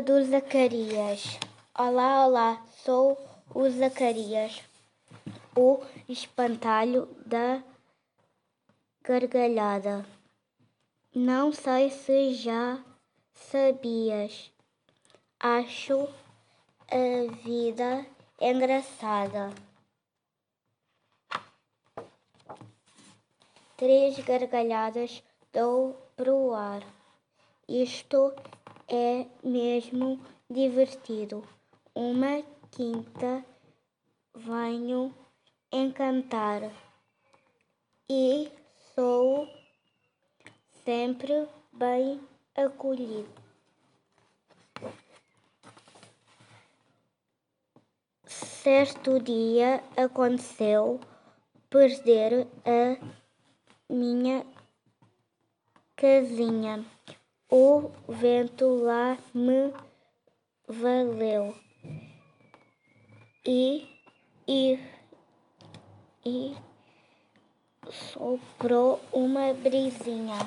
do Zacarias. Olá, olá, sou o Zacarias, o espantalho da gargalhada. Não sei se já sabias, acho a vida engraçada. Três gargalhadas dou pro ar. Isto é mesmo divertido. Uma quinta venho encantar e sou sempre bem acolhido. Certo dia aconteceu perder a minha casinha. O vento lá me valeu e, e, e soprou uma brisinha.